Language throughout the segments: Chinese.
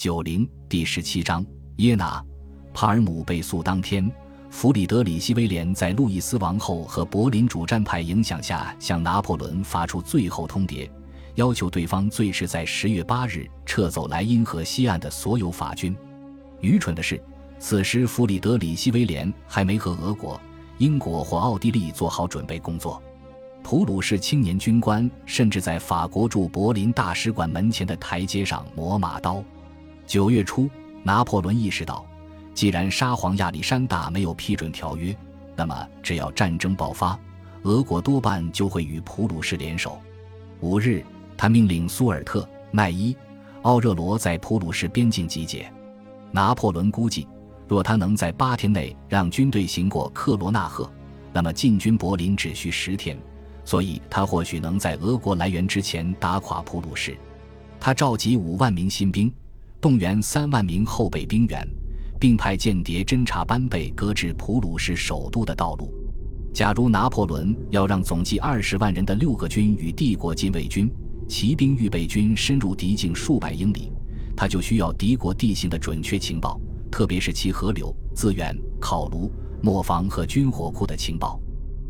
九零第十七章耶拿，帕尔姆被诉当天，弗里德里希威廉在路易斯王后和柏林主战派影响下，向拿破仑发出最后通牒，要求对方最迟在十月八日撤走莱茵河西岸的所有法军。愚蠢的是，此时弗里德里希威廉还没和俄国、英国或奥地利做好准备工作。普鲁士青年军官甚至在法国驻柏林大使馆门前的台阶上磨马刀。九月初，拿破仑意识到，既然沙皇亚历山大没有批准条约，那么只要战争爆发，俄国多半就会与普鲁士联手。五日，他命令苏尔特、奈伊、奥热罗在普鲁士边境集结。拿破仑估计，若他能在八天内让军队行过克罗纳赫，那么进军柏林只需十天，所以他或许能在俄国来援之前打垮普鲁士。他召集五万名新兵。动员三万名后备兵员，并派间谍侦察班贝搁置普鲁士首都的道路。假如拿破仑要让总计二十万人的六个军与帝国禁卫军、骑兵预备军深入敌境数百英里，他就需要敌国地形的准确情报，特别是其河流、资源、烤炉、磨坊和军火库的情报。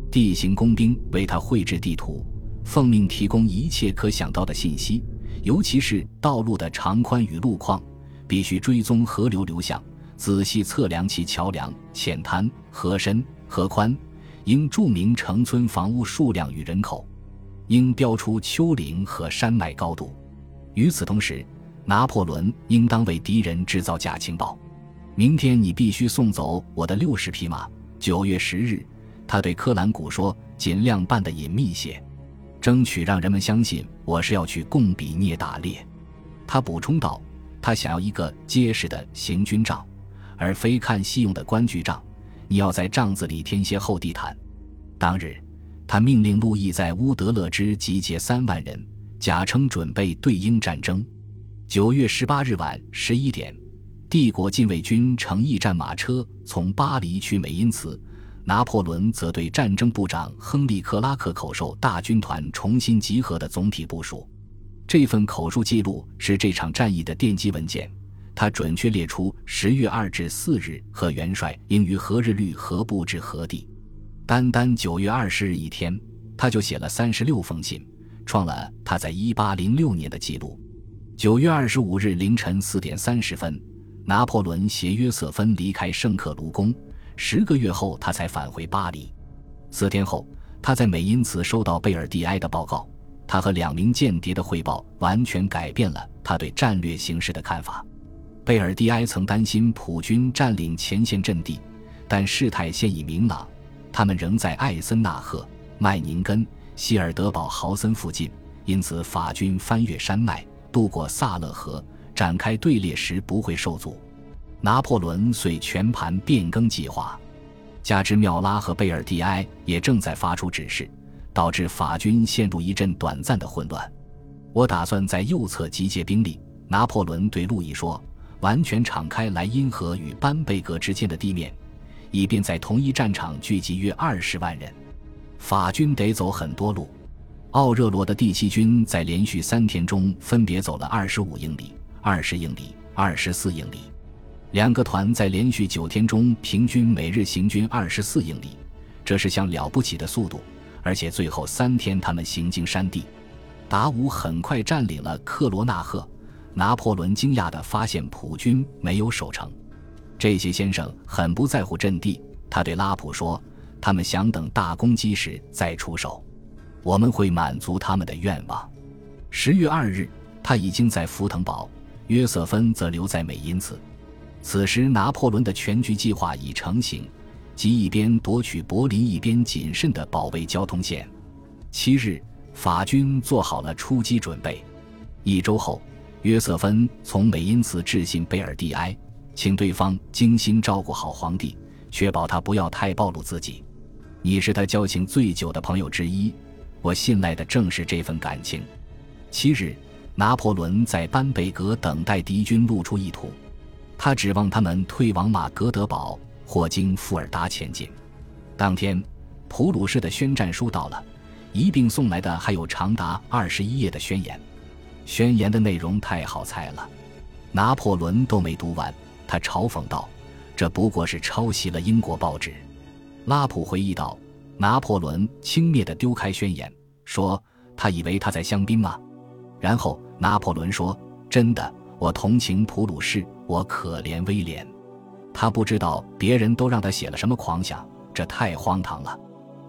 地形工兵为他绘制地图，奉命提供一切可想到的信息。尤其是道路的长宽与路况，必须追踪河流流向，仔细测量其桥梁、浅滩、河深、河宽，应注明城村房屋数量与人口，应标出丘陵和山脉高度。与此同时，拿破仑应当为敌人制造假情报。明天你必须送走我的六十匹马。九月十日，他对科兰古说：“尽量办得隐秘些。”争取让人们相信我是要去贡比涅打猎，他补充道：“他想要一个结实的行军杖，而非看戏用的官具杖。你要在帐子里添些厚地毯。”当日，他命令路易在乌德勒支集结三万人，假称准备对英战争。九月十八日晚十一点，帝国禁卫军乘驿站马车从巴黎去美因茨。拿破仑则对战争部长亨利·克拉克口授大军团重新集合的总体部署。这份口述记录是这场战役的奠基文件，它准确列出十月二至四日和元帅应于何日率何部至何地。单单九月二十日一天，他就写了三十六封信，创了他在一八零六年的记录。九月二十五日凌晨四点三十分，拿破仑携约瑟芬离开圣克卢宫。十个月后，他才返回巴黎。四天后，他在美因茨收到贝尔蒂埃的报告。他和两名间谍的汇报完全改变了他对战略形势的看法。贝尔蒂埃曾担心普军占领前线阵地，但事态现已明朗，他们仍在艾森纳赫、麦宁根、希尔德堡豪森附近，因此法军翻越山脉，渡过萨勒河，展开队列时不会受阻。拿破仑遂全盘变更计划，加之缪拉和贝尔蒂埃也正在发出指示，导致法军陷入一阵短暂的混乱。我打算在右侧集结兵力，拿破仑对路易说：“完全敞开莱茵河与班贝格之间的地面，以便在同一战场聚集约二十万人。法军得走很多路。奥热罗的第七军在连续三天中分别走了二十五英里、二十英里、二十四英里。”两个团在连续九天中平均每日行军二十四英里，这是项了不起的速度。而且最后三天他们行经山地，达武很快占领了克罗纳赫。拿破仑惊讶地发现普军没有守城。这些先生很不在乎阵地，他对拉普说：“他们想等大攻击时再出手，我们会满足他们的愿望。”十月二日，他已经在福腾堡，约瑟芬则留在美因茨。此时，拿破仑的全局计划已成型，即一边夺取柏林，一边谨慎地保卫交通线。七日，法军做好了出击准备。一周后，约瑟芬从美因茨致信贝尔蒂埃，请对方精心照顾好皇帝，确保他不要太暴露自己。你是他交情最久的朋友之一，我信赖的正是这份感情。七日，拿破仑在班贝格等待敌军露出意图。他指望他们退往马格德堡或经富尔达前进。当天，普鲁士的宣战书到了，一并送来的还有长达二十一页的宣言。宣言的内容太好猜了，拿破仑都没读完，他嘲讽道：“这不过是抄袭了英国报纸。”拉普回忆道：“拿破仑轻蔑地丢开宣言，说他以为他在香槟吗？”然后拿破仑说：“真的，我同情普鲁士，我可怜威廉。他不知道别人都让他写了什么狂想，这太荒唐了。”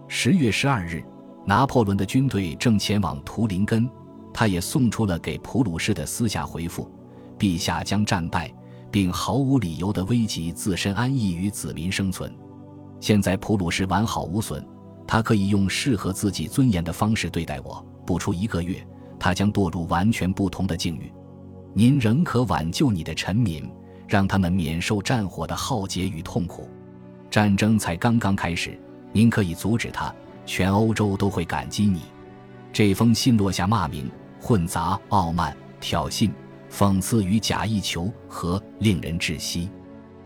十月十二日，拿破仑的军队正前往图林根，他也送出了给普鲁士的私下回复：“陛下将战败，并毫无理由地危及自身安逸与子民生存。现在普鲁士完好无损，他可以用适合自己尊严的方式对待我。不出一个月。”他将堕入完全不同的境遇，您仍可挽救你的臣民，让他们免受战火的浩劫与痛苦。战争才刚刚开始，您可以阻止它，全欧洲都会感激你。这封信落下骂名，混杂傲慢、挑衅、讽刺与假意求和，令人窒息。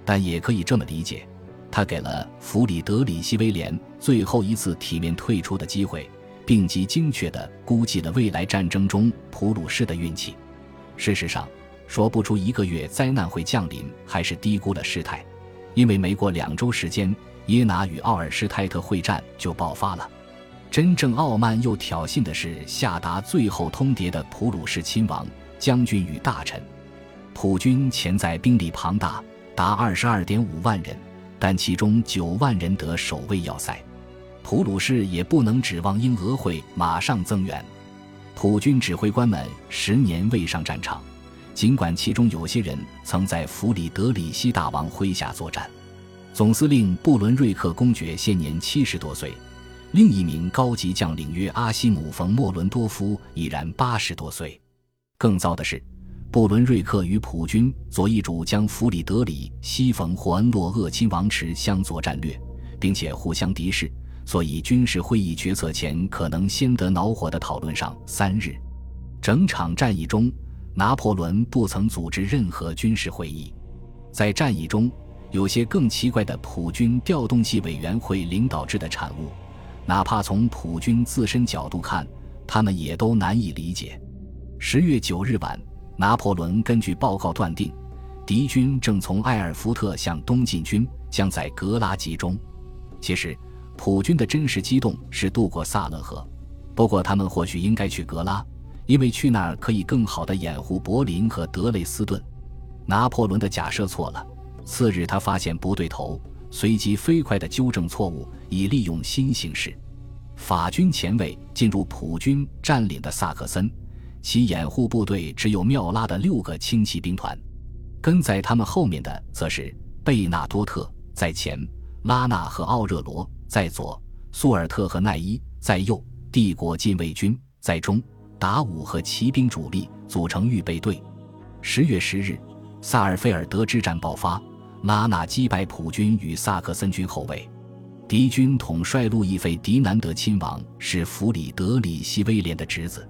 但也可以这么理解，他给了弗里德里希威廉最后一次体面退出的机会。并极精确地估计了未来战争中普鲁士的运气。事实上，说不出一个月灾难会降临，还是低估了事态，因为没过两周时间，耶拿与奥尔施泰特会战就爆发了。真正傲慢又挑衅的是下达最后通牒的普鲁士亲王、将军与大臣。普军潜在兵力庞大，达二十二点五万人，但其中九万人得守卫要塞。普鲁士也不能指望英俄会马上增援，普军指挥官们十年未上战场，尽管其中有些人曾在弗里德里希大王麾下作战。总司令布伦瑞克公爵现年七十多岁，另一名高级将领约阿西姆冯莫伦多夫已然八十多岁。更糟的是，布伦瑞克与普军左翼主将弗里德里希冯霍恩洛厄亲王持相左战略，并且互相敌视。所以，军事会议决策前可能先得恼火的讨论上三日，整场战役中，拿破仑不曾组织任何军事会议。在战役中，有些更奇怪的普军调动系委员会领导制的产物，哪怕从普军自身角度看，他们也都难以理解。十月九日晚，拿破仑根据报告断定，敌军正从埃尔福特向东进军，将在格拉集中。其实。普军的真实激动是渡过萨勒河，不过他们或许应该去格拉，因为去那儿可以更好地掩护柏林和德累斯顿。拿破仑的假设错了。次日，他发现不对头，随即飞快地纠正错误，以利用新形势。法军前卫进入普军占领的萨克森，其掩护部队只有缪拉的六个轻骑兵团，跟在他们后面的则是贝纳多特在前，拉纳和奥热罗。在左，苏尔特和奈伊在右，帝国禁卫军在中，达武和骑兵主力组成预备队。十月十日，萨尔菲尔德之战爆发，拉纳击败普军与萨克森军后卫。敌军统帅路易费迪南德亲王是弗里德里希威廉的侄子，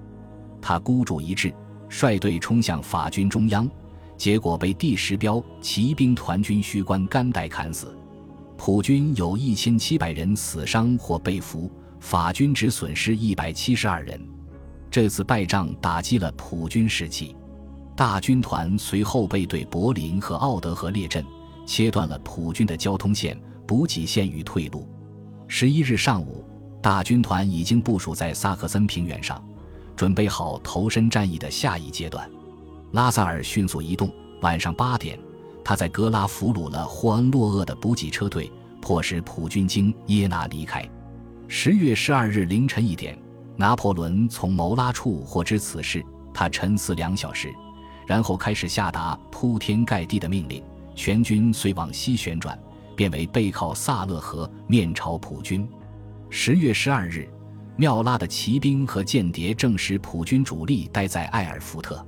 他孤注一掷，率队冲向法军中央，结果被第十标骑兵团军虚官甘代砍死。普军有一千七百人死伤或被俘，法军只损失一百七十二人。这次败仗打击了普军士气，大军团随后背对柏林和奥德河列阵，切断了普军的交通线、补给线与退路。十一日上午，大军团已经部署在萨克森平原上，准备好投身战役的下一阶段。拉萨尔迅速移动，晚上八点。他在格拉俘虏了霍恩洛厄的补给车队，迫使普军经耶拿离开。十月十二日凌晨一点，拿破仑从谋拉处获知此事，他沉思两小时，然后开始下达铺天盖地的命令。全军遂往西旋转，变为背靠萨勒河，面朝普军。十月十二日，缪拉的骑兵和间谍证实普军主力待在艾尔福特，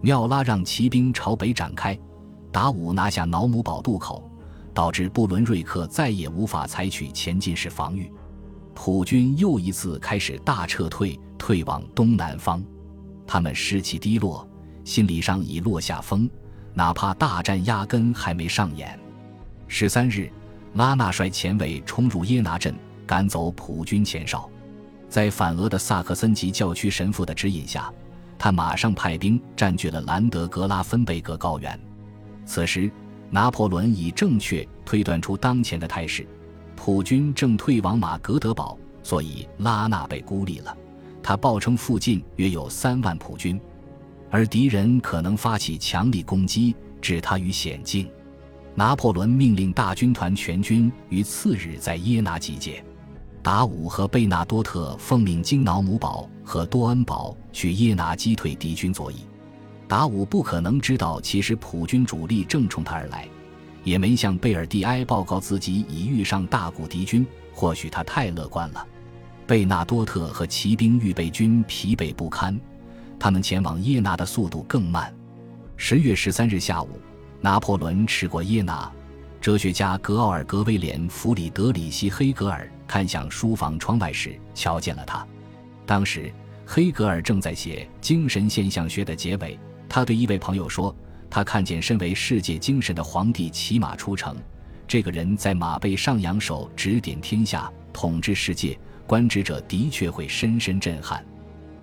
缪拉让骑兵朝北展开。达武拿下瑙姆堡渡口，导致布伦瑞克再也无法采取前进式防御。普军又一次开始大撤退，退往东南方。他们士气低落，心理上已落下风，哪怕大战压根还没上演。十三日，拉纳率前卫冲入耶拿镇，赶走普军前哨。在反俄的萨克森及教区神父的指引下。他马上派兵占据了兰德格拉芬贝格高原。此时，拿破仑已正确推断出当前的态势：普军正退往马格德堡，所以拉纳被孤立了。他报称附近约有三万普军，而敌人可能发起强力攻击，置他于险境。拿破仑命令大军团全军于次日在耶拿集结。达武和贝纳多特奉命经瑙姆堡和多恩堡去耶拿击退敌军左翼。达武不可能知道，其实普军主力正冲他而来，也没向贝尔蒂埃报告自己已遇上大股敌军。或许他太乐观了。贝纳多特和骑兵预备军疲惫不堪，他们前往耶拿的速度更慢。十月十三日下午，拿破仑驰过耶拿。哲学家格奥尔格威廉弗里德里希黑格尔看向书房窗外时，瞧见了他。当时，黑格尔正在写《精神现象学》的结尾。他对一位朋友说：“他看见身为世界精神的皇帝骑马出城，这个人在马背上扬手，指点天下，统治世界，观之者的确会深深震撼。”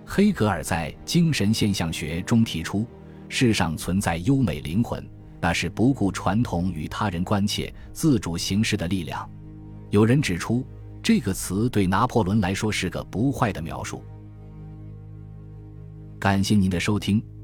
黑格尔在《精神现象学》中提出，世上存在优美灵魂。那是不顾传统与他人关切、自主行事的力量。有人指出，这个词对拿破仑来说是个不坏的描述。感谢您的收听，